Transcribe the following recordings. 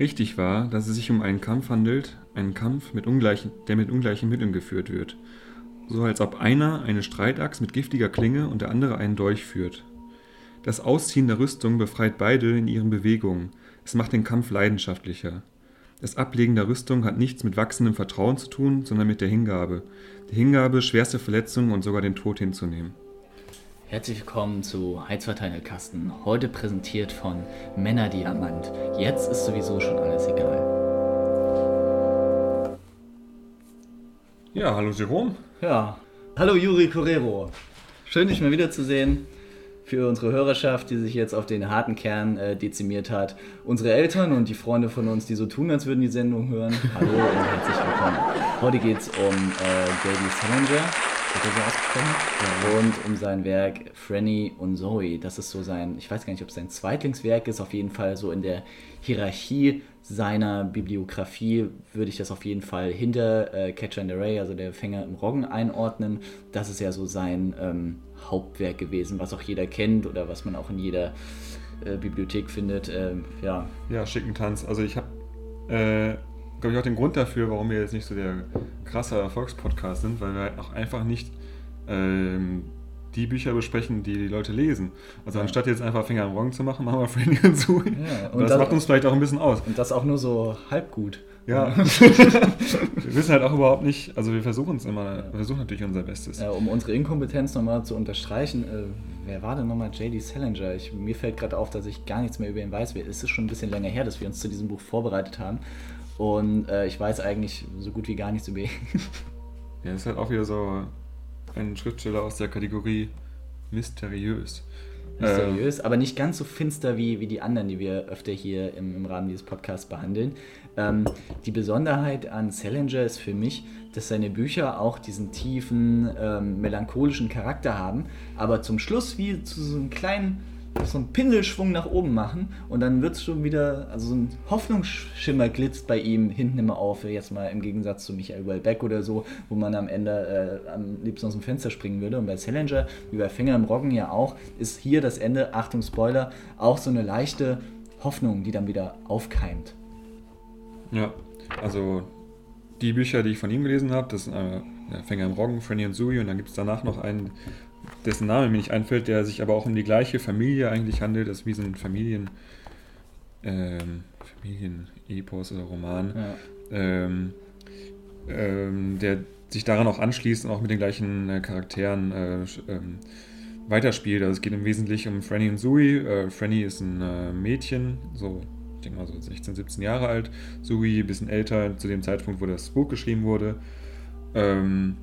Richtig war, dass es sich um einen Kampf handelt, einen Kampf, mit der mit ungleichen Mitteln geführt wird. So als ob einer eine Streitachs mit giftiger Klinge und der andere einen Dolch führt. Das Ausziehen der Rüstung befreit beide in ihren Bewegungen. Es macht den Kampf leidenschaftlicher. Das Ablegen der Rüstung hat nichts mit wachsendem Vertrauen zu tun, sondern mit der Hingabe. Der Hingabe, schwerste Verletzungen und sogar den Tod hinzunehmen. Herzlich willkommen zu Heizverteilerkasten. Heute präsentiert von Männerdiamant. Jetzt ist sowieso schon alles egal. Ja, hallo Jerome. Ja, hallo Juri Correro. Schön, dich mal wiederzusehen. Für unsere Hörerschaft, die sich jetzt auf den harten Kern äh, dezimiert hat. Unsere Eltern und die Freunde von uns, die so tun, als würden die Sendung hören. Hallo und herzlich willkommen. Heute geht es um äh, J.D. Salinger er? Ja. Und um sein Werk Franny und Zoe. Das ist so sein, ich weiß gar nicht, ob es sein Zweitlingswerk ist, auf jeden Fall so in der Hierarchie seiner Bibliografie würde ich das auf jeden Fall hinter äh, Catcher in the Ray, also der Fänger im Roggen, einordnen. Das ist ja so sein ähm, Hauptwerk gewesen, was auch jeder kennt oder was man auch in jeder äh, Bibliothek findet. Äh, ja. ja, schicken Tanz. Also ich habe äh, glaube ich, auch den Grund dafür, warum wir jetzt nicht so der krasse Erfolgspodcast sind, weil wir auch einfach nicht ähm, die Bücher besprechen, die die Leute lesen. Also ja. anstatt jetzt einfach Finger am Roggen zu machen, machen wir und Zoe. Ja, und, und das, das, macht uns vielleicht auch ein bisschen aus. Und das auch nur so halb gut. Ja. wir wissen halt auch überhaupt nicht, also wir versuchen es immer, wir versuchen natürlich unser Bestes. Ja, um unsere Inkompetenz nochmal zu unterstreichen, äh, wer war denn nochmal J.D. Salinger? Ich, mir fällt gerade auf, dass ich gar nichts mehr über ihn weiß. Es ist schon ein bisschen länger her, dass wir uns zu diesem Buch vorbereitet haben. Und äh, ich weiß eigentlich so gut wie gar nichts über ihn. ja, ist halt auch wieder so ein Schriftsteller aus der Kategorie mysteriös. Mysteriös, ähm, aber nicht ganz so finster wie, wie die anderen, die wir öfter hier im, im Rahmen dieses Podcasts behandeln. Ähm, die Besonderheit an Salinger ist für mich, dass seine Bücher auch diesen tiefen, ähm, melancholischen Charakter haben, aber zum Schluss wie zu so einem kleinen so einen Pinselschwung nach oben machen und dann wird es schon wieder, also so ein Hoffnungsschimmer glitzt bei ihm hinten immer auf, jetzt mal im Gegensatz zu Michael Wellbeck oder so, wo man am Ende äh, am liebsten aus dem Fenster springen würde. Und bei Salinger, wie bei Finger im Roggen ja auch, ist hier das Ende, Achtung Spoiler, auch so eine leichte Hoffnung, die dann wieder aufkeimt. Ja, also die Bücher, die ich von ihm gelesen habe, das sind äh, Finger im Roggen, Franny und Sui und dann gibt es danach noch einen dessen Name mir nicht einfällt, der sich aber auch um die gleiche Familie eigentlich handelt, das ist wie so ein Familien, ähm, Familienepos oder Roman, ja. ähm, ähm, der sich daran auch anschließt und auch mit den gleichen äh, Charakteren äh, ähm, weiterspielt. Also es geht im Wesentlichen um Franny und Sui. Äh, Franny ist ein äh, Mädchen, so ich denke mal so 16, 17 Jahre alt. Sui ein bisschen älter, zu dem Zeitpunkt, wo das Buch geschrieben wurde. Ähm,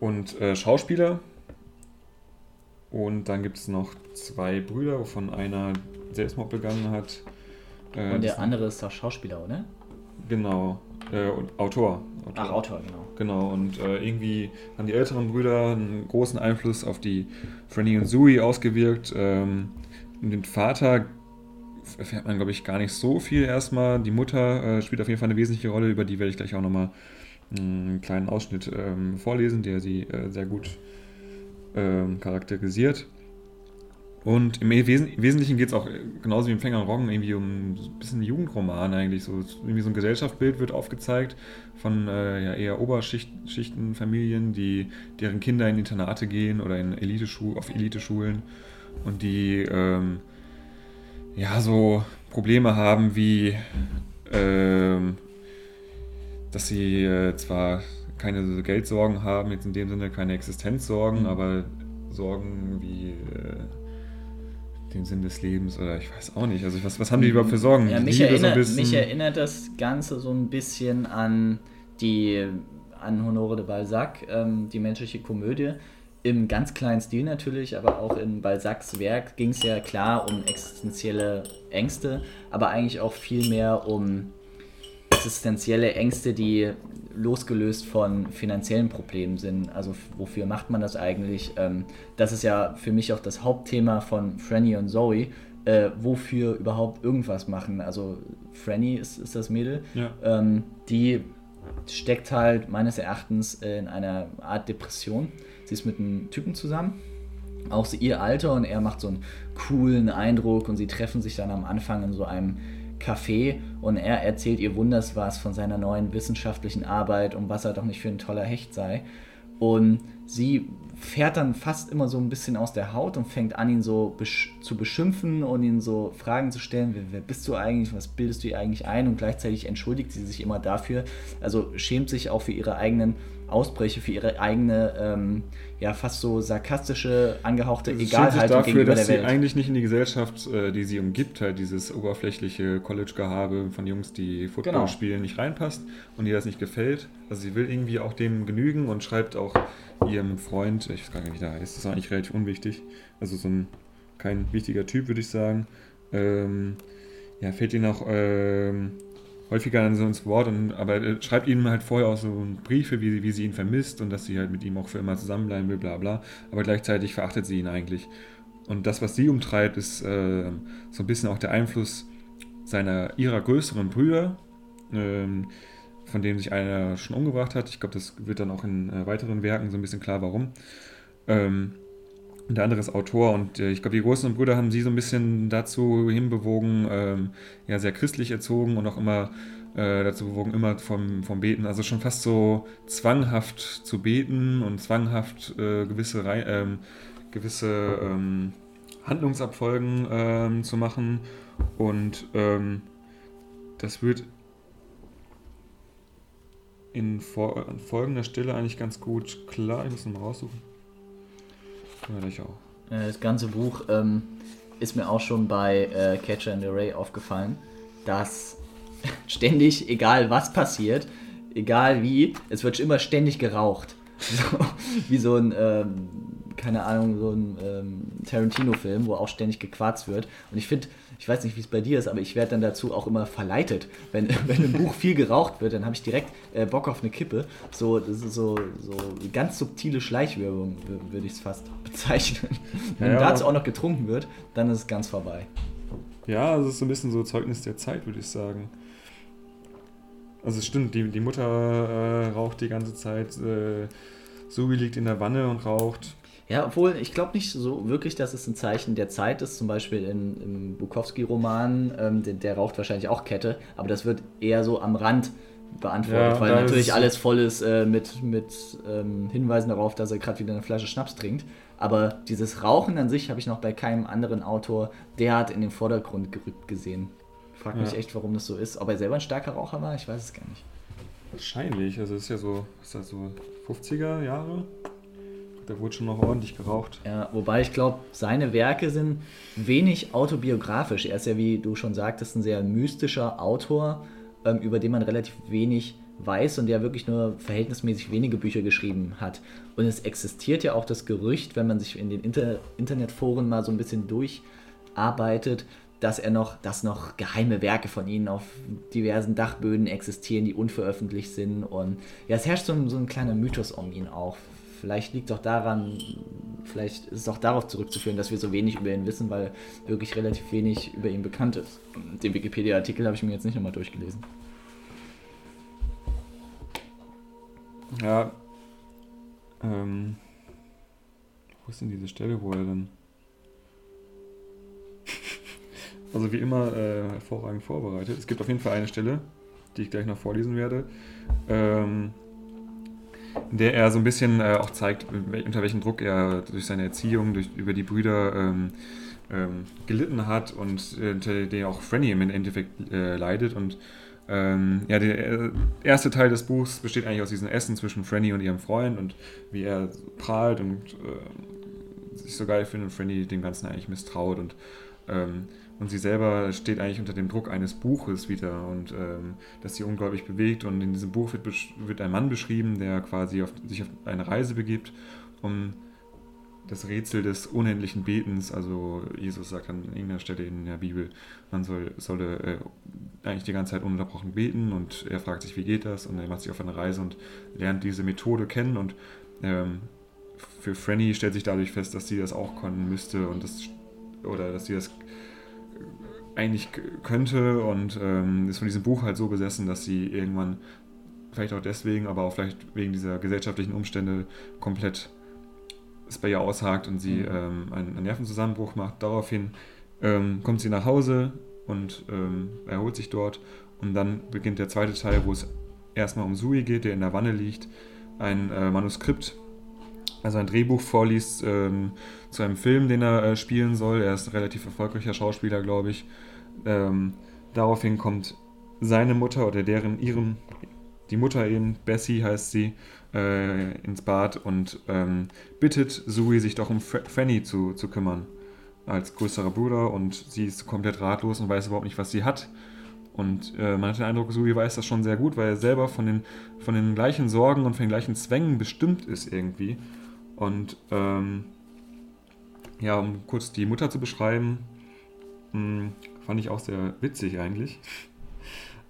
und äh, Schauspieler. Und dann gibt es noch zwei Brüder, wovon einer Selbstmord begangen hat. Äh, und der andere ist doch Schauspieler, oder? Genau. Äh, Autor. Autor. Ach, Autor, genau. Genau, und äh, irgendwie haben die älteren Brüder einen großen Einfluss auf die Franny und Sui ausgewirkt. Ähm, und den Vater erfährt man, glaube ich, gar nicht so viel erstmal. Die Mutter äh, spielt auf jeden Fall eine wesentliche Rolle, über die werde ich gleich auch nochmal einen kleinen Ausschnitt ähm, vorlesen, der sie äh, sehr gut ähm, charakterisiert. Und im Wes Wesentlichen geht es auch äh, genauso wie im Fänger und Roggen irgendwie um ein bisschen Jugendroman eigentlich. So, irgendwie so ein Gesellschaftsbild wird aufgezeigt von äh, ja, eher Oberschichtenfamilien, deren Kinder in Internate gehen oder in Elite auf Eliteschulen und die ähm, ja so Probleme haben wie ähm, dass sie äh, zwar keine Geldsorgen haben, jetzt in dem Sinne keine Existenzsorgen, mhm. aber Sorgen wie äh, den Sinn des Lebens oder ich weiß auch nicht. Also was, was haben die überhaupt für Sorgen? Ja, mich, erinnert, so mich erinnert das Ganze so ein bisschen an die an Honore de Balzac, ähm, die menschliche Komödie. Im ganz kleinen Stil natürlich, aber auch in Balzacs Werk ging es ja klar um existenzielle Ängste, aber eigentlich auch viel mehr um existenzielle Ängste, die losgelöst von finanziellen Problemen sind. Also wofür macht man das eigentlich? Ähm, das ist ja für mich auch das Hauptthema von Franny und Zoe. Äh, wofür überhaupt irgendwas machen. Also Franny ist, ist das Mädel. Ja. Ähm, die steckt halt meines Erachtens in einer Art Depression. Sie ist mit einem Typen zusammen. Auch so ihr Alter und er macht so einen coolen Eindruck und sie treffen sich dann am Anfang in so einem Café und er erzählt ihr wunders was von seiner neuen wissenschaftlichen Arbeit und was er doch nicht für ein toller Hecht sei. Und sie fährt dann fast immer so ein bisschen aus der Haut und fängt an, ihn so besch zu beschimpfen und ihn so Fragen zu stellen, wer, bist du eigentlich, was bildest du ihr eigentlich ein? Und gleichzeitig entschuldigt sie sich immer dafür, also schämt sich auch für ihre eigenen Ausbrüche, für ihre eigene, ähm, ja fast so sarkastische, angehauchte Sie Egalhaltung dafür, gegenüber dass der sie Welt. eigentlich nicht in die Gesellschaft, äh, die sie umgibt, halt dieses oberflächliche College-Gehabe von Jungs, die Football Genau. spielen, nicht reinpasst und ihr das nicht gefällt. Also sie will irgendwie auch dem genügen und schreibt auch ihrem Freund, ich weiß gar nicht, wie der heißt, das ist eigentlich relativ unwichtig, also so ein kein wichtiger Typ, würde ich sagen. Ähm, ja, fällt ihnen auch ähm, häufiger dann so ins Wort, und, aber äh, schreibt ihm halt vorher auch so Briefe, wie, wie sie ihn vermisst und dass sie halt mit ihm auch für immer zusammenbleiben will, bla bla. Aber gleichzeitig verachtet sie ihn eigentlich. Und das, was sie umtreibt, ist äh, so ein bisschen auch der Einfluss seiner ihrer größeren Brüder, ähm, von dem sich einer schon umgebracht hat. Ich glaube, das wird dann auch in äh, weiteren Werken so ein bisschen klar, warum. Ähm, und der andere ist Autor und äh, ich glaube, die größeren Brüder haben sie so ein bisschen dazu hinbewogen, ähm, ja, sehr christlich erzogen und auch immer äh, dazu bewogen, immer vom, vom Beten, also schon fast so zwanghaft zu beten und zwanghaft äh, gewisse, Rei ähm, gewisse ähm, Handlungsabfolgen ähm, zu machen. Und ähm, das wird in, in folgender Stelle eigentlich ganz gut klar. Ich muss noch mal raussuchen. Ja, ich auch. Äh, Das ganze Buch ähm, ist mir auch schon bei äh, Catcher in the Ray aufgefallen, dass ständig, egal was passiert, egal wie, es wird immer ständig geraucht. So, wie so ein, ähm, keine Ahnung, so ein ähm, Tarantino-Film, wo auch ständig gequarzt wird. Und ich finde, ich weiß nicht, wie es bei dir ist, aber ich werde dann dazu auch immer verleitet. Wenn, wenn im Buch viel geraucht wird, dann habe ich direkt äh, Bock auf eine Kippe. So, das ist so, so ganz subtile Schleichwerbung, wür- würde ich es fast bezeichnen. Wenn Ja. dazu auch noch getrunken wird, dann ist es ganz vorbei. Ja, also es ist so ein bisschen so Zeugnis der Zeit, würde ich sagen. Also es stimmt, die, die Mutter äh, raucht die ganze Zeit, äh, Suri liegt in der Wanne und raucht. Ja, obwohl ich glaube nicht so wirklich, dass es ein Zeichen der Zeit ist. Zum Beispiel in, im Bukowski-Roman, ähm, der, der raucht wahrscheinlich auch Kette, aber das wird eher so am Rand beantwortet, Ja, weil natürlich alles voll ist äh, mit, mit ähm, Hinweisen darauf, dass er gerade wieder eine Flasche Schnaps trinkt. Aber dieses Rauchen an sich habe ich noch bei keinem anderen Autor derart in den Vordergrund gerückt gesehen. Frag mich Ja. echt, warum das so ist. Ob er selber ein starker Raucher war, ich weiß es gar nicht. Wahrscheinlich, also es ist ja so, ist das so 50er Jahre? Da wurde schon noch ordentlich geraucht. Ja, wobei ich glaube, seine Werke sind wenig autobiografisch. Er ist ja, wie du schon sagtest, ein sehr mystischer Autor, ähm, über den man relativ wenig weiß und der wirklich nur verhältnismäßig wenige Bücher geschrieben hat. Und es existiert ja auch das Gerücht, wenn man sich in den Inter Internetforen mal so ein bisschen durcharbeitet, dass er noch, dass noch geheime Werke von ihnen auf diversen Dachböden existieren, die unveröffentlicht sind. Und ja, es herrscht so ein, so ein kleiner Mythos um ihn auch. Vielleicht liegt es auch daran, vielleicht ist es auch darauf zurückzuführen, dass wir so wenig über ihn wissen, weil wirklich relativ wenig über ihn bekannt ist. Den Wikipedia-Artikel habe ich mir jetzt nicht nochmal durchgelesen. Ja. Ähm, wo ist denn diese Stelle, wo er dann. Also wie immer äh, hervorragend vorbereitet. Es gibt auf jeden Fall eine Stelle, die ich gleich noch vorlesen werde, ähm, in der er so ein bisschen äh, auch zeigt, unter welchem Druck er durch seine Erziehung, durch, über die Brüder ähm, ähm, gelitten hat und äh, unter den auch Franny im Endeffekt äh, leidet. Und ähm, ja, der äh, erste Teil des Buchs besteht eigentlich aus diesem Essen zwischen Franny und ihrem Freund und wie er prahlt und äh, sich so geil findet und Franny dem Ganzen eigentlich misstraut und ähm, und sie selber steht eigentlich unter dem Druck eines Buches wieder und ähm, das sie unglaublich bewegt. Und in diesem Buch wird, wird ein Mann beschrieben, der quasi auf, sich auf eine Reise begibt, um das Rätsel des unendlichen Betens, also Jesus sagt an irgendeiner Stelle in der Bibel, man soll, solle äh, eigentlich die ganze Zeit ununterbrochen beten und er fragt sich, wie geht das? Und er macht sich auf eine Reise und lernt diese Methode kennen und ähm, für Franny stellt sich dadurch fest, dass sie das auch können müsste und das oder dass sie das eigentlich könnte und ähm, ist von diesem Buch halt so besessen, dass sie irgendwann, vielleicht auch deswegen, aber auch vielleicht wegen dieser gesellschaftlichen Umstände, komplett es bei ihr aushakt und sie ähm, einen, einen Nervenzusammenbruch macht. Daraufhin ähm, kommt sie nach Hause und ähm, erholt sich dort. Und dann beginnt der zweite Teil, wo es erstmal um Sui geht, der in der Wanne liegt, ein äh, Manuskript, also ein Drehbuch vorliest ähm, zu einem Film, den er äh, spielen soll. Er ist ein relativ erfolgreicher Schauspieler, glaube ich. Ähm, daraufhin kommt seine Mutter oder deren, ihren, die Mutter eben, Bessie heißt sie, äh, ins Bad und ähm, bittet Sui, sich doch um Fanny zu, zu kümmern als größerer Bruder und sie ist komplett ratlos und weiß überhaupt nicht, was sie hat. Und äh, man hat den Eindruck, Sui weiß das schon sehr gut, weil er selber von den, von den gleichen Sorgen und von den gleichen Zwängen bestimmt ist irgendwie. Und ähm, ja, um kurz die Mutter zu beschreiben, mh, hm, fand ich auch sehr witzig eigentlich.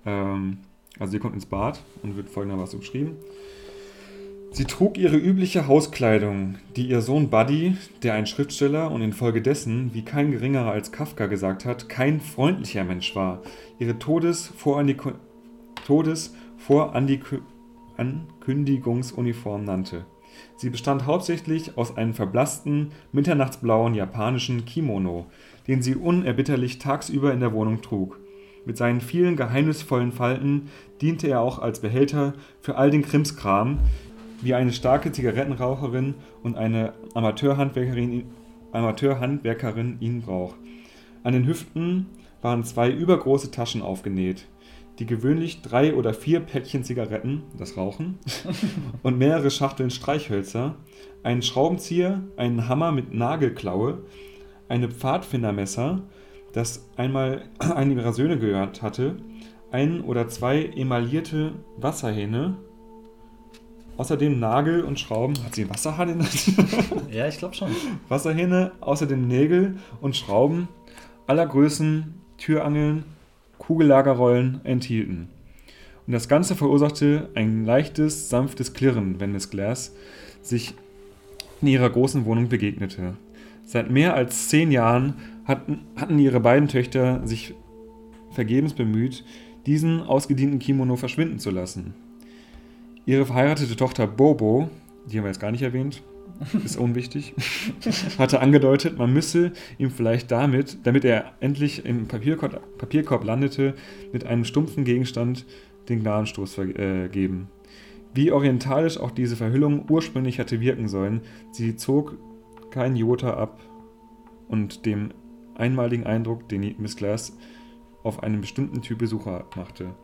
ähm, also sie kommt ins Bad und wird folgendermaßen beschrieben. Sie trug ihre übliche Hauskleidung, die ihr Sohn Buddy, der ein Schriftsteller und infolgedessen, wie kein geringerer als Kafka gesagt hat, kein freundlicher Mensch war, ihre Todesvorankündigungsuniform nannte. Sie bestand hauptsächlich aus einem verblassten, mitternachtsblauen japanischen Kimono, den sie unerbitterlich tagsüber in der Wohnung trug. Mit seinen vielen geheimnisvollen Falten diente er auch als Behälter für all den Krimskram, wie eine starke Zigarettenraucherin und eine Amateurhandwerkerin, Amateurhandwerkerin ihn braucht. An den Hüften waren zwei übergroße Taschen aufgenäht, die gewöhnlich drei oder vier Päckchen Zigaretten, das Rauchen, und mehrere Schachteln Streichhölzer, einen Schraubenzieher, einen Hammer mit Nagelklaue, eine Pfadfindermesser, das einmal einem ihrer Söhne gehört hatte, ein oder zwei emaillierte Wasserhähne, Außerdem Nagel und Schrauben. Hat sie einen Wasserhahn in der Ja, ich glaube schon. Wasserhähne, außerdem Nägel und Schrauben aller Größen, Türangeln, Kugellagerrollen enthielten. Und das Ganze verursachte ein leichtes, sanftes Klirren, wenn Miss Glass sich in ihrer großen Wohnung begegnete. Seit mehr als zehn Jahren hatten, hatten ihre beiden Töchter sich vergebens bemüht, diesen ausgedienten Kimono verschwinden zu lassen. Ihre verheiratete Tochter Bobo, die haben wir jetzt gar nicht erwähnt, ist unwichtig, hatte angedeutet, man müsse ihm vielleicht damit, damit er endlich im Papierkorb, Papierkorb landete, mit einem stumpfen Gegenstand den Gnadenstoß äh, geben. Wie orientalisch auch diese Verhüllung ursprünglich hatte wirken sollen, sie zog kein Jota ab und dem einmaligen Eindruck, den Miss Glass auf einen bestimmten Typ Besucher machte.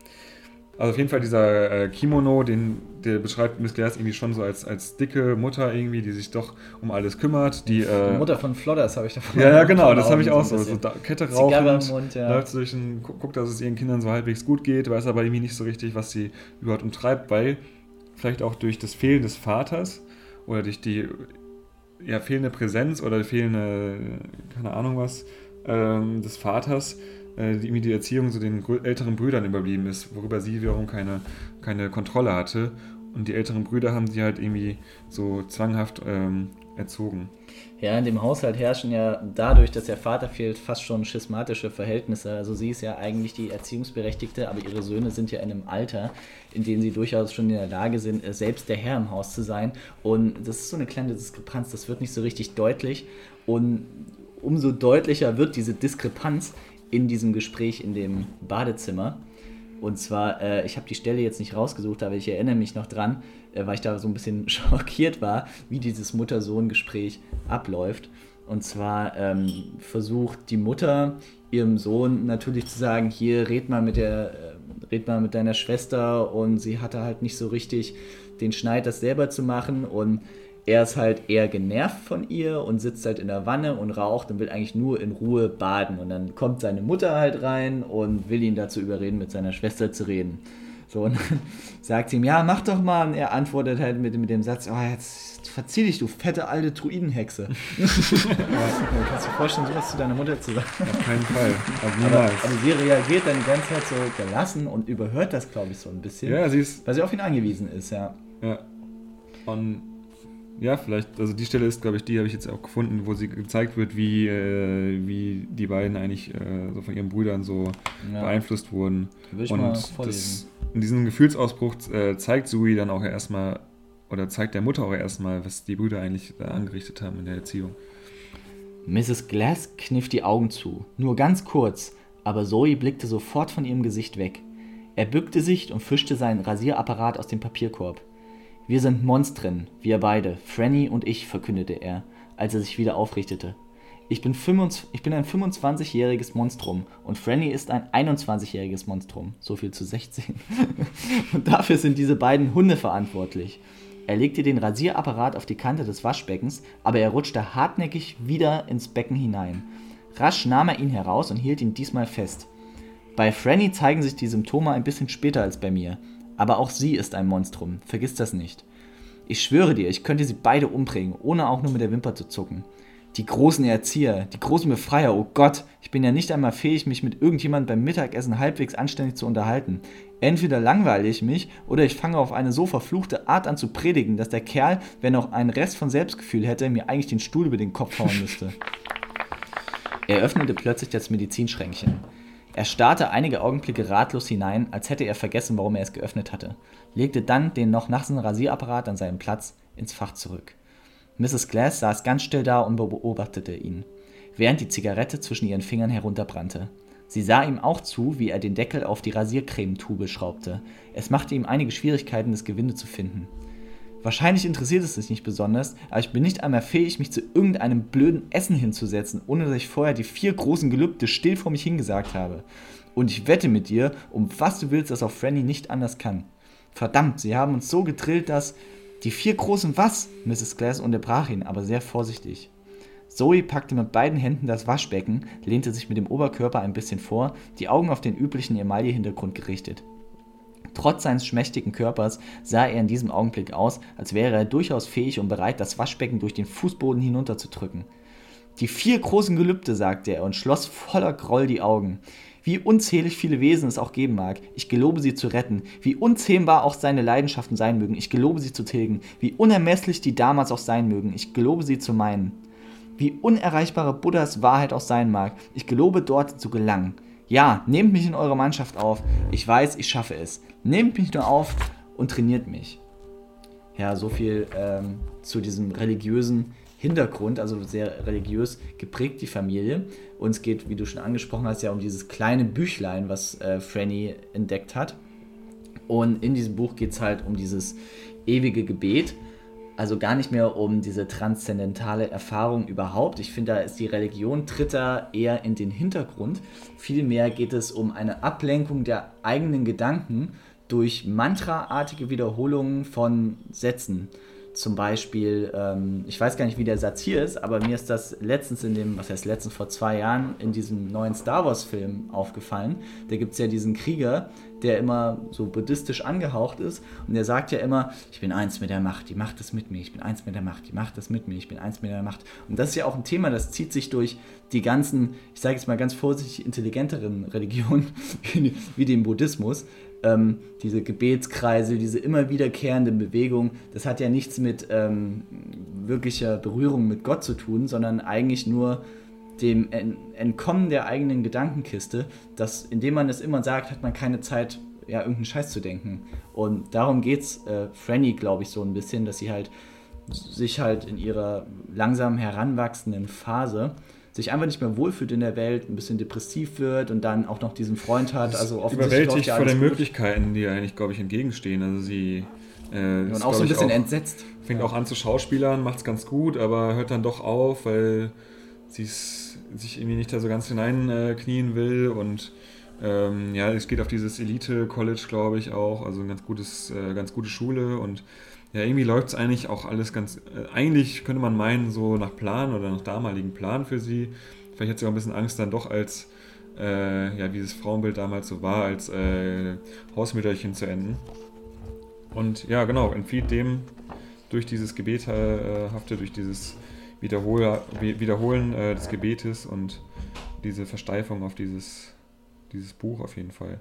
Also auf jeden Fall dieser äh, Kimono, den, der beschreibt Miss Glass irgendwie schon so als, als dicke Mutter irgendwie, die sich doch um alles kümmert. Die, äh, die Mutter von Flodders habe ich davon. Ja, ja, genau, das habe ich auch so. so da, Kette rauchend, Mund, ja. läuft durch ein, guckt, dass es ihren Kindern so halbwegs gut geht, weiß aber irgendwie nicht so richtig, was sie überhaupt umtreibt, weil vielleicht auch durch das Fehlen des Vaters oder durch die ja, fehlende Präsenz oder fehlende, keine Ahnung was, ähm, des Vaters äh, die, die Erziehung so den älteren Brüdern überblieben ist, worüber sie wiederum keine, keine Kontrolle hatte. Und die älteren Brüder haben sie halt irgendwie so zwanghaft ähm, erzogen. Ja, in dem Haushalt herrschen ja dadurch, dass der Vater fehlt, fast schon schismatische Verhältnisse. Also sie ist ja eigentlich die Erziehungsberechtigte, aber ihre Söhne sind ja in einem Alter, in dem sie durchaus schon in der Lage sind, äh, selbst der Herr im Haus zu sein. Und das ist so eine kleine Diskrepanz, das wird nicht so richtig deutlich. Und umso deutlicher wird diese Diskrepanz, in diesem Gespräch in dem Badezimmer. Und zwar, äh, ich habe die Stelle jetzt nicht rausgesucht, aber ich erinnere mich noch dran, weil ich da so ein bisschen schockiert war, wie dieses Mutter-Sohn-Gespräch abläuft. Und zwar ähm, versucht die Mutter ihrem Sohn natürlich zu sagen, hier red mal mit der, äh, red mal mit deiner Schwester und sie hatte halt nicht so richtig den Schneid, das selber zu machen und er ist halt eher genervt von ihr und sitzt halt in der Wanne und raucht und will eigentlich nur in Ruhe baden. Und dann kommt seine Mutter halt rein und will ihn dazu überreden, mit seiner Schwester zu reden. So, und dann sagt sie ihm, ja, mach doch mal. Und er antwortet halt mit, mit dem Satz, oh, jetzt verzieh dich, du fette alte Druidenhexe. ja, kannst du dir vorstellen, sowas zu deiner Mutter zu sagen? Auf keinen Fall. Auf aber, aber sie reagiert dann die ganze Zeit so gelassen und überhört das, glaube ich, so ein bisschen. Ja, sie ist... Weil sie auf ihn angewiesen ist, ja. Ja. Und ja, vielleicht, also die Stelle ist, glaube ich, die habe ich jetzt auch gefunden, wo sie gezeigt wird, wie, äh, wie die beiden eigentlich äh, so von ihren Brüdern so ja. beeinflusst wurden. Will ich Und mal das, in diesem Gefühlsausbruch äh, zeigt Sui dann auch erstmal oder zeigt der Mutter auch erstmal, was die Brüder eigentlich da angerichtet haben in der Erziehung. Mrs. Glass kniff die Augen zu, nur ganz kurz, aber Zoe blickte sofort von ihrem Gesicht weg. Er bückte sich und fischte seinen Rasierapparat aus dem Papierkorb. Wir sind Monstren, wir beide, Franny und ich, verkündete er, als er sich wieder aufrichtete. Ich bin, 25, ich bin ein 25-jähriges Monstrum und Franny ist ein 21-jähriges Monstrum. So viel zu 16. und dafür sind diese beiden Hunde verantwortlich. Er legte den Rasierapparat auf die Kante des Waschbeckens, aber er rutschte hartnäckig wieder ins Becken hinein. Rasch nahm er ihn heraus und hielt ihn diesmal fest. Bei Franny zeigen sich die Symptome ein bisschen später als bei mir, aber auch sie ist ein Monstrum, vergiss das nicht. Ich schwöre dir, ich könnte sie beide umbringen, ohne auch nur mit der Wimper zu zucken. Die großen Erzieher, die großen Befreier, oh Gott, ich bin ja nicht einmal fähig, mich mit irgendjemandem beim Mittagessen halbwegs anständig zu unterhalten. Entweder langweile ich mich oder ich fange auf eine so verfluchte Art an zu predigen, dass der Kerl, wenn auch einen Rest von Selbstgefühl hätte, mir eigentlich den Stuhl über den Kopf hauen müsste. Er öffnete plötzlich das Medizinschränkchen. Er starrte einige Augenblicke ratlos hinein, als hätte er vergessen, warum er es geöffnet hatte, legte dann den noch nassen Rasierapparat an seinen Platz ins Fach zurück. Mrs. Glass saß ganz still da und beobachtete ihn, während die Zigarette zwischen ihren Fingern herunterbrannte. Sie sah ihm auch zu, wie er den Deckel auf die Rasiercremetube schraubte. Es machte ihm einige Schwierigkeiten, das Gewinde zu finden. Wahrscheinlich interessiert es dich nicht besonders, aber ich bin nicht einmal fähig, mich zu irgendeinem blöden Essen hinzusetzen, ohne dass ich vorher die vier großen Gelübde still vor mich hingesagt habe. Und ich wette mit dir, um was du willst, dass auch Franny nicht anders kann. Verdammt, sie haben uns so gedrillt, dass die vier großen was? Mrs. Glass unterbrach ihn, aber sehr vorsichtig. Zoe packte mit beiden Händen das Waschbecken, lehnte sich mit dem Oberkörper ein bisschen vor, die Augen auf den üblichen Emaille-Hintergrund gerichtet. Trotz seines schmächtigen Körpers sah er in diesem Augenblick aus, als wäre er durchaus fähig und bereit, das Waschbecken durch den Fußboden hinunterzudrücken. Die vier großen Gelübde, sagte er und schloss voller Groll die Augen. Wie unzählig viele Wesen es auch geben mag, ich gelobe sie zu retten. Wie unzähmbar auch seine Leidenschaften sein mögen, ich gelobe sie zu tilgen. Wie unermesslich die damals auch sein mögen, ich gelobe sie zu meinen. Wie unerreichbare Buddhas Wahrheit auch sein mag, ich gelobe dort zu gelangen. Ja, nehmt mich in eure Mannschaft auf. Ich weiß, ich schaffe es. Nehmt mich nur auf und trainiert mich. Ja, so viel ähm, zu diesem religiösen Hintergrund, also sehr religiös geprägt die Familie. Und es geht, wie du schon angesprochen hast, ja um dieses kleine Büchlein, was äh, Franny entdeckt hat. Und in diesem Buch geht es halt um dieses ewige Gebet. Also gar nicht mehr um diese transzendentale Erfahrung überhaupt. Ich finde, da ist die Religion tritt da eher in den Hintergrund. Vielmehr geht es um eine Ablenkung der eigenen Gedanken durch mantraartige Wiederholungen von Sätzen zum Beispiel, ähm, ich weiß gar nicht, wie der Satz hier ist, aber mir ist das letztens in dem, was heißt letztens vor zwei Jahren, in diesem neuen Star Wars-Film aufgefallen. Da gibt es ja diesen Krieger, der immer so buddhistisch angehaucht ist und der sagt ja immer, ich bin eins mit der Macht, die Macht ist mit mir, ich bin eins mit der Macht, die Macht ist mit mir, ich bin eins mit der Macht. Und das ist ja auch ein Thema, das zieht sich durch die ganzen, ich sage jetzt mal ganz vorsichtig, intelligenteren Religionen wie den Buddhismus ähm, diese Gebetskreise, diese immer wiederkehrende Bewegung, das hat ja nichts mit ähm, wirklicher Berührung mit Gott zu tun, sondern eigentlich nur dem Entkommen der eigenen Gedankenkiste, dass indem man es immer sagt, hat man keine Zeit, ja, irgendeinen Scheiß zu denken. Und darum geht's äh, Franny, glaube ich, so ein bisschen, dass sie halt sich halt in ihrer langsam heranwachsenden Phase sich einfach nicht mehr wohlfühlt in der Welt, ein bisschen depressiv wird und dann auch noch diesen Freund hat. Also überwältigt vor den gut. Möglichkeiten, die eigentlich, glaube ich, entgegenstehen. Also sie äh, und auch so ein bisschen auch, entsetzt. Fängt ja. auch an zu schauspielern, macht es ganz gut, aber hört dann doch auf, weil sie sich irgendwie nicht da so ganz hineinknien äh, will und ähm, ja, es geht auf dieses Elite-College, glaube ich, auch, also eine ganz, gutes, äh, ganz gute Schule und ja, irgendwie läuft es eigentlich auch alles ganz. Äh, eigentlich könnte man meinen, so nach Plan oder nach damaligen Plan für sie. Vielleicht hat sie auch ein bisschen Angst, dann doch als, äh, ja, wie das Frauenbild damals so war, als äh, Hausmütterchen zu enden. Und ja, genau, entflieht dem durch dieses Gebethafte, durch dieses Wiederhol Wiederholen äh, des Gebetes und diese Versteifung auf dieses, dieses Buch auf jeden Fall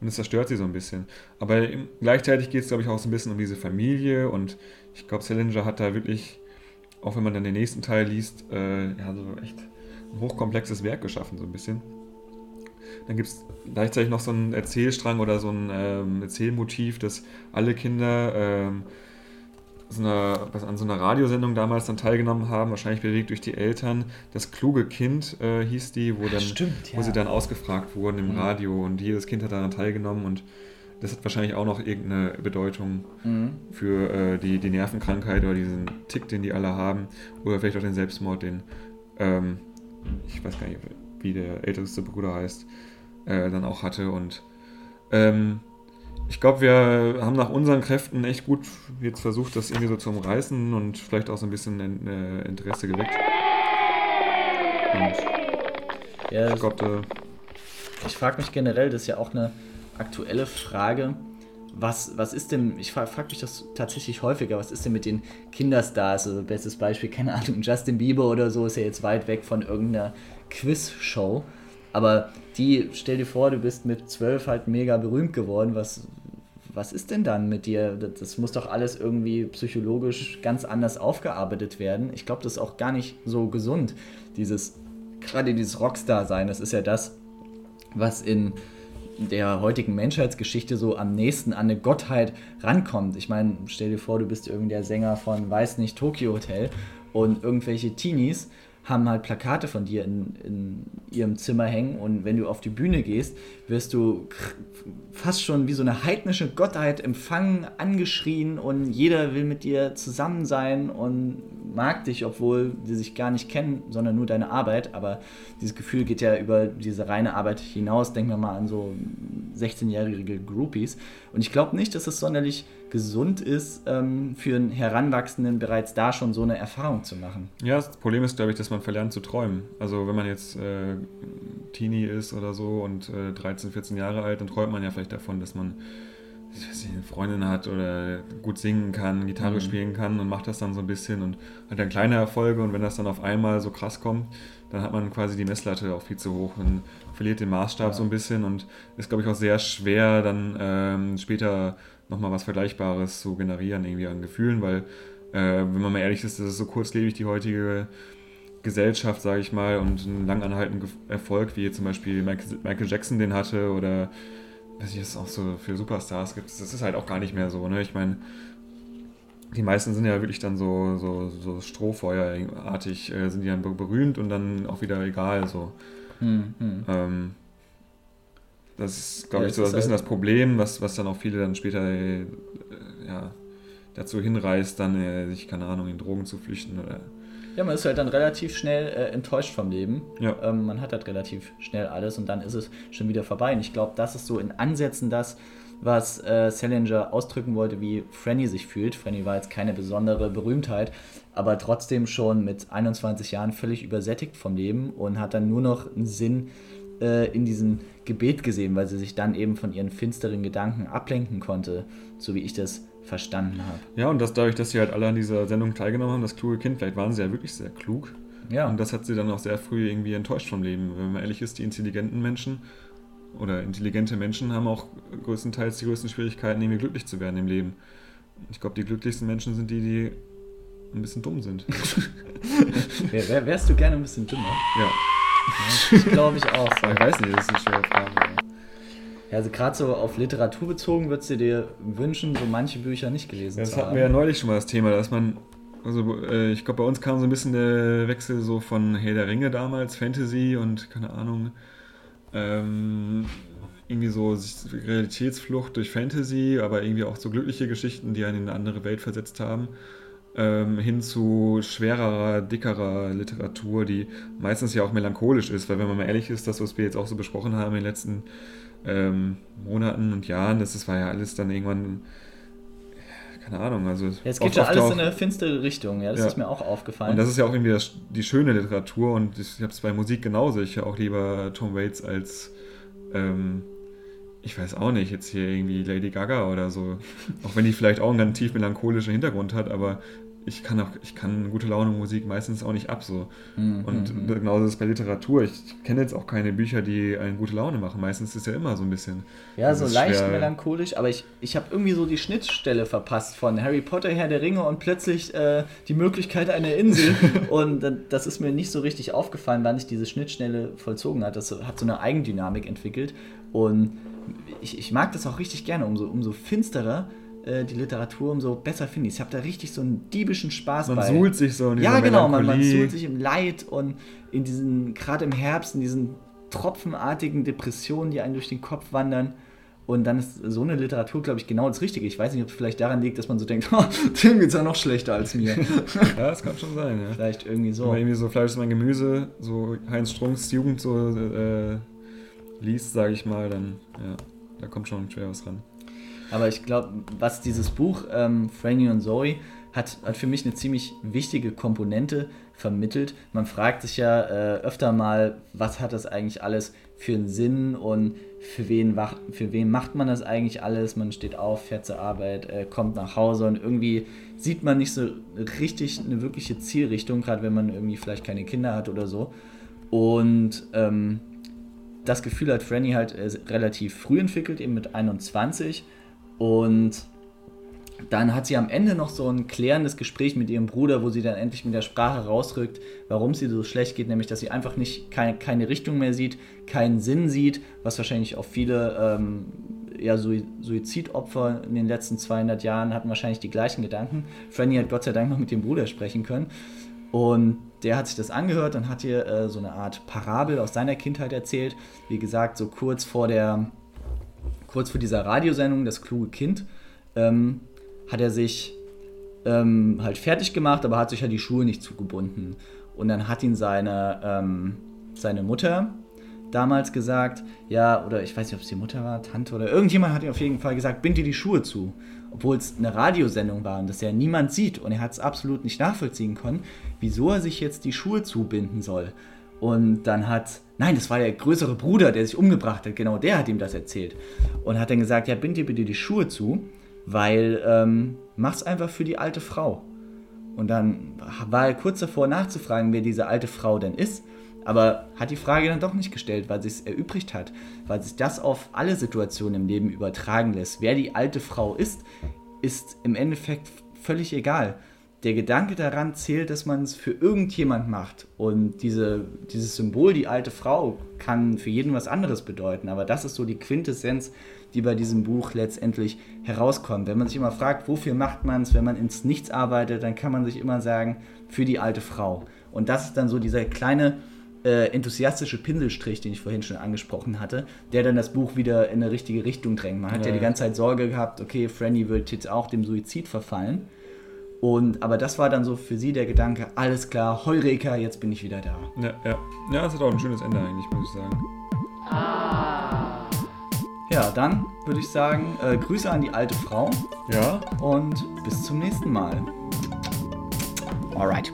und es zerstört sie so ein bisschen. Aber gleichzeitig geht es, glaube ich, auch so ein bisschen um diese Familie und ich glaube, Salinger hat da wirklich, auch wenn man dann den nächsten Teil liest, äh, ja, so echt ein hochkomplexes Werk geschaffen, so ein bisschen. Dann gibt es gleichzeitig noch so einen Erzählstrang oder so ein ähm, Erzählmotiv, dass alle Kinder ähm, so einer, was an so einer Radiosendung damals dann teilgenommen haben, wahrscheinlich bewegt durch die Eltern. Das kluge Kind äh, hieß die, wo, dann, stimmt, ja. wo sie dann ausgefragt wurden im Mhm. Radio und jedes Kind hat daran teilgenommen und das hat wahrscheinlich auch noch irgendeine Bedeutung Mhm. für äh, die, die Nervenkrankheit oder diesen Tick, den die alle haben oder vielleicht auch den Selbstmord, den ähm, ich weiß gar nicht, wie der älteste Bruder heißt, äh, dann auch hatte und ähm, ich glaube, wir haben nach unseren Kräften echt gut jetzt versucht, das irgendwie so zu umreißen und vielleicht auch so ein bisschen äh, Interesse geweckt. Und Ja, ich glaube, Ich frage mich generell, das ist ja auch eine aktuelle Frage. Was, was ist denn, ich frage frag mich das tatsächlich häufiger, was ist denn mit den Kinderstars? Also bestes Beispiel, keine Ahnung, Justin Bieber oder so ist ja jetzt weit weg von irgendeiner Quiz-Show. Aber die, stell dir vor, du bist mit zwölf halt mega berühmt geworden. Was, was ist denn dann mit dir? Das, muss doch alles irgendwie psychologisch ganz anders aufgearbeitet werden. Ich glaube, das ist auch gar nicht so gesund, dieses, gerade dieses Rockstar-Sein. Das ist ja das, was in der heutigen Menschheitsgeschichte so am nächsten an eine Gottheit rankommt. Ich meine, stell dir vor, du bist irgendwie der Sänger von Weiß nicht Tokyo Hotel und irgendwelche Teenies haben halt Plakate von dir in, in ihrem Zimmer hängen und wenn du auf die Bühne gehst, wirst du fast schon wie so eine heidnische Gottheit empfangen, angeschrien und jeder will mit dir zusammen sein und mag dich, obwohl sie sich gar nicht kennen, sondern nur deine Arbeit. Aber dieses Gefühl geht ja über diese reine Arbeit hinaus. Denken wir mal an so 16-jährige Groupies. Und ich glaube nicht, dass es sonderlich gesund ist, ähm, für einen Heranwachsenden bereits da schon so eine Erfahrung zu machen. ja, das Problem ist, glaube ich, dass man verlernt zu träumen. Also wenn man jetzt äh, Teenie ist oder so und äh, 13, 14 Jahre alt, dann träumt man ja vielleicht davon, dass man weiß nicht, eine Freundin hat oder gut singen kann, Gitarre Mhm. spielen kann und macht das dann so ein bisschen und hat dann kleine Erfolge und wenn das dann auf einmal so krass kommt, dann hat man quasi die Messlatte auch viel zu hoch und verliert den Maßstab Ja. so ein bisschen und ist, glaube ich, auch sehr schwer, dann ähm, später nochmal was Vergleichbares zu generieren, irgendwie an Gefühlen, weil, äh, wenn man mal ehrlich ist, das ist so kurzlebig die heutige Gesellschaft, sage ich mal, und einen lang anhaltenden Ge- Erfolg, wie zum Beispiel Michael Jackson den hatte oder weiß ich, was es auch so für Superstars gibt, das ist halt auch gar nicht mehr so, ne? Ich meine, die meisten sind ja wirklich dann so, so, so Strohfeuerartig, äh, sind die dann be- berühmt und dann auch wieder egal, so. Hm, hm. Ähm, das ist, glaube Ja, ich, so ein bisschen halt- das Problem, was, was dann auch viele dann später äh, ja, dazu hinreißt, dann äh, sich, keine Ahnung, in Drogen zu flüchten oder Ja, man ist halt dann relativ schnell äh, enttäuscht vom Leben. Ja. Ähm, man hat halt relativ schnell alles und dann ist es schon wieder vorbei. Und ich glaube, das ist so in Ansätzen das, was äh, Salinger ausdrücken wollte, wie Franny sich fühlt. Franny war jetzt keine besondere Berühmtheit, aber trotzdem schon mit 21 Jahren völlig übersättigt vom Leben und hat dann nur noch einen Sinn äh, in diesem Gebet gesehen, weil sie sich dann eben von ihren finsteren Gedanken ablenken konnte, so wie ich das verstanden habe. Ja, und das dadurch, dass sie halt alle an dieser Sendung teilgenommen haben, das kluge Kind, vielleicht waren sie ja wirklich sehr klug. Ja. Und das hat sie dann auch sehr früh irgendwie enttäuscht vom Leben. Wenn man ehrlich ist, die intelligenten Menschen oder intelligente Menschen haben auch größtenteils die größten Schwierigkeiten, irgendwie glücklich zu werden im Leben. Ich glaube, die glücklichsten Menschen sind die, die ein bisschen dumm sind. Wär, wär, wärst du gerne ein bisschen dümmer? ja, Das glaube ich auch. So. ich weiß nicht, das ist eine schwere Frage. Ja, also gerade so auf Literatur bezogen würdest du dir wünschen, so manche Bücher nicht gelesen Ja, das zu hatten haben. wir ja neulich schon mal das Thema, dass man, also äh, ich glaube, bei uns kam so ein bisschen der Wechsel so von Herr der Ringe damals, Fantasy und keine Ahnung, ähm, irgendwie so Realitätsflucht durch Fantasy, aber irgendwie auch so glückliche Geschichten, die einen in eine andere Welt versetzt haben, ähm, hin zu schwererer, dickerer Literatur, die meistens ja auch melancholisch ist, weil wenn man mal ehrlich ist, das, was wir jetzt auch so besprochen haben in den letzten ähm, Monaten und Jahren, das, das war ja alles dann irgendwann, keine Ahnung, also ja, es geht ja alles auch- in eine finstere Richtung, ja, das Ja. ist mir auch aufgefallen. und das ist ja auch irgendwie das, die schöne Literatur und ich habe es bei Musik genauso. Ich höre auch lieber Tom Waits als, ähm, ich weiß auch nicht, jetzt hier irgendwie Lady Gaga oder so. auch wenn die vielleicht auch einen ganz tief melancholischen Hintergrund hat, aber ich kann auch, ich kann gute Laune Musik meistens auch nicht ab so. Hm, Und hm, genauso ist es bei Literatur. Ich kenne jetzt auch keine Bücher, die einen gute Laune machen. Meistens ist es ja immer so ein bisschen. Ja, so leicht schwer. melancholisch, aber ich, ich habe irgendwie so die Schnittstelle verpasst von Harry Potter, Herr der Ringe und plötzlich äh, die Möglichkeit einer Insel. und das ist mir nicht so richtig aufgefallen, wann sich diese Schnittstelle vollzogen hat. Das hat so eine Eigendynamik entwickelt. Und ich, ich mag das auch richtig gerne. Umso, umso finsterer äh, die Literatur, umso besser finde ich Ich habe da richtig so einen diebischen Spaß Man bei. suhlt sich so in Ja, genau, man, man suhlt sich im Leid und in diesen, gerade im Herbst, in diesen tropfenartigen Depressionen, die einen durch den Kopf wandern. Und dann ist so eine Literatur, glaube ich, genau das Richtige. Ich weiß nicht, ob es vielleicht daran liegt, dass man so denkt, oh, dem geht es ja noch schlechter als mir. Ja, das kann schon sein, ja. vielleicht irgendwie Wenn so. man irgendwie so Fleisch ist mein Gemüse, so Heinz Strunks Jugend so äh, liest, sage ich mal, dann ja, da kommt schon schwer was ran. Aber ich glaube, was dieses Buch ähm, Franny und Zoe hat, hat für mich eine ziemlich wichtige Komponente vermittelt. Man fragt sich ja äh, öfter mal, was hat das eigentlich alles für einen Sinn und für wen, für wen macht man das eigentlich alles? Man steht auf, fährt zur Arbeit, äh, kommt nach Hause und irgendwie sieht man nicht so richtig eine wirkliche Zielrichtung, gerade wenn man irgendwie vielleicht keine Kinder hat oder so. Und ähm, das Gefühl hat Franny halt äh, relativ früh entwickelt, eben mit 21. Und dann hat sie am Ende noch so ein klärendes Gespräch mit ihrem Bruder, wo sie dann endlich mit der Sprache rausrückt, warum es ihr so schlecht geht, nämlich dass sie einfach nicht keine, keine Richtung mehr sieht, keinen Sinn sieht, was wahrscheinlich auch viele ähm, ja, Sui- Suizidopfer in den letzten 200 Jahren hatten wahrscheinlich die gleichen Gedanken. Franny hat Gott sei Dank noch mit dem Bruder sprechen können. Und der hat sich das angehört und hat ihr äh, so eine Art Parabel aus seiner Kindheit erzählt. Wie gesagt, so kurz vor der, kurz vor dieser Radiosendung, das kluge Kind, ähm, hat er sich ähm, halt fertig gemacht, aber hat sich halt die Schuhe nicht zugebunden. Und dann hat ihn seine, ähm, seine Mutter damals gesagt, ja, oder ich weiß nicht, ob es die Mutter war, Tante oder irgendjemand hat ihm auf jeden Fall gesagt, bind dir die Schuhe zu. Obwohl es eine Radiosendung war und das ja niemand sieht und er hat es absolut nicht nachvollziehen können, wieso er sich jetzt die Schuhe zubinden soll. Und dann hat, nein, das war der größere Bruder, der sich umgebracht hat, genau der hat ihm das erzählt. Und hat dann gesagt, ja, bind dir bitte die Schuhe zu, weil ähm, mach's einfach für die alte Frau. Und dann war er kurz davor nachzufragen, wer diese alte Frau denn ist, aber hat die Frage dann doch nicht gestellt, weil sie es erübrigt hat, weil sich das auf alle Situationen im Leben übertragen lässt. Wer die alte Frau ist, ist im Endeffekt völlig egal. Der Gedanke daran zählt, dass man es für irgendjemand macht. Und diese, dieses Symbol, die alte Frau, kann für jeden was anderes bedeuten. Aber das ist so die Quintessenz, die bei diesem Buch letztendlich herauskommt. Wenn man sich immer fragt, wofür macht man es, wenn man ins Nichts arbeitet, dann kann man sich immer sagen, für die alte Frau. Und das ist dann so dieser kleine äh, enthusiastische Pinselstrich, den ich vorhin schon angesprochen hatte, der dann das Buch wieder in eine richtige Richtung drängt. Man hat ja, Ja. die ganze Zeit Sorge gehabt, okay, Franny wird jetzt auch dem Suizid verfallen. Und, aber das war dann so für sie der Gedanke, alles klar, Heureka, jetzt bin ich wieder da. Ja, ja. Ja, das hat auch ein schönes Ende eigentlich, muss ich sagen. Ja, dann würde ich sagen, äh, Grüße an die alte Frau Ja, und bis zum nächsten Mal. Alright.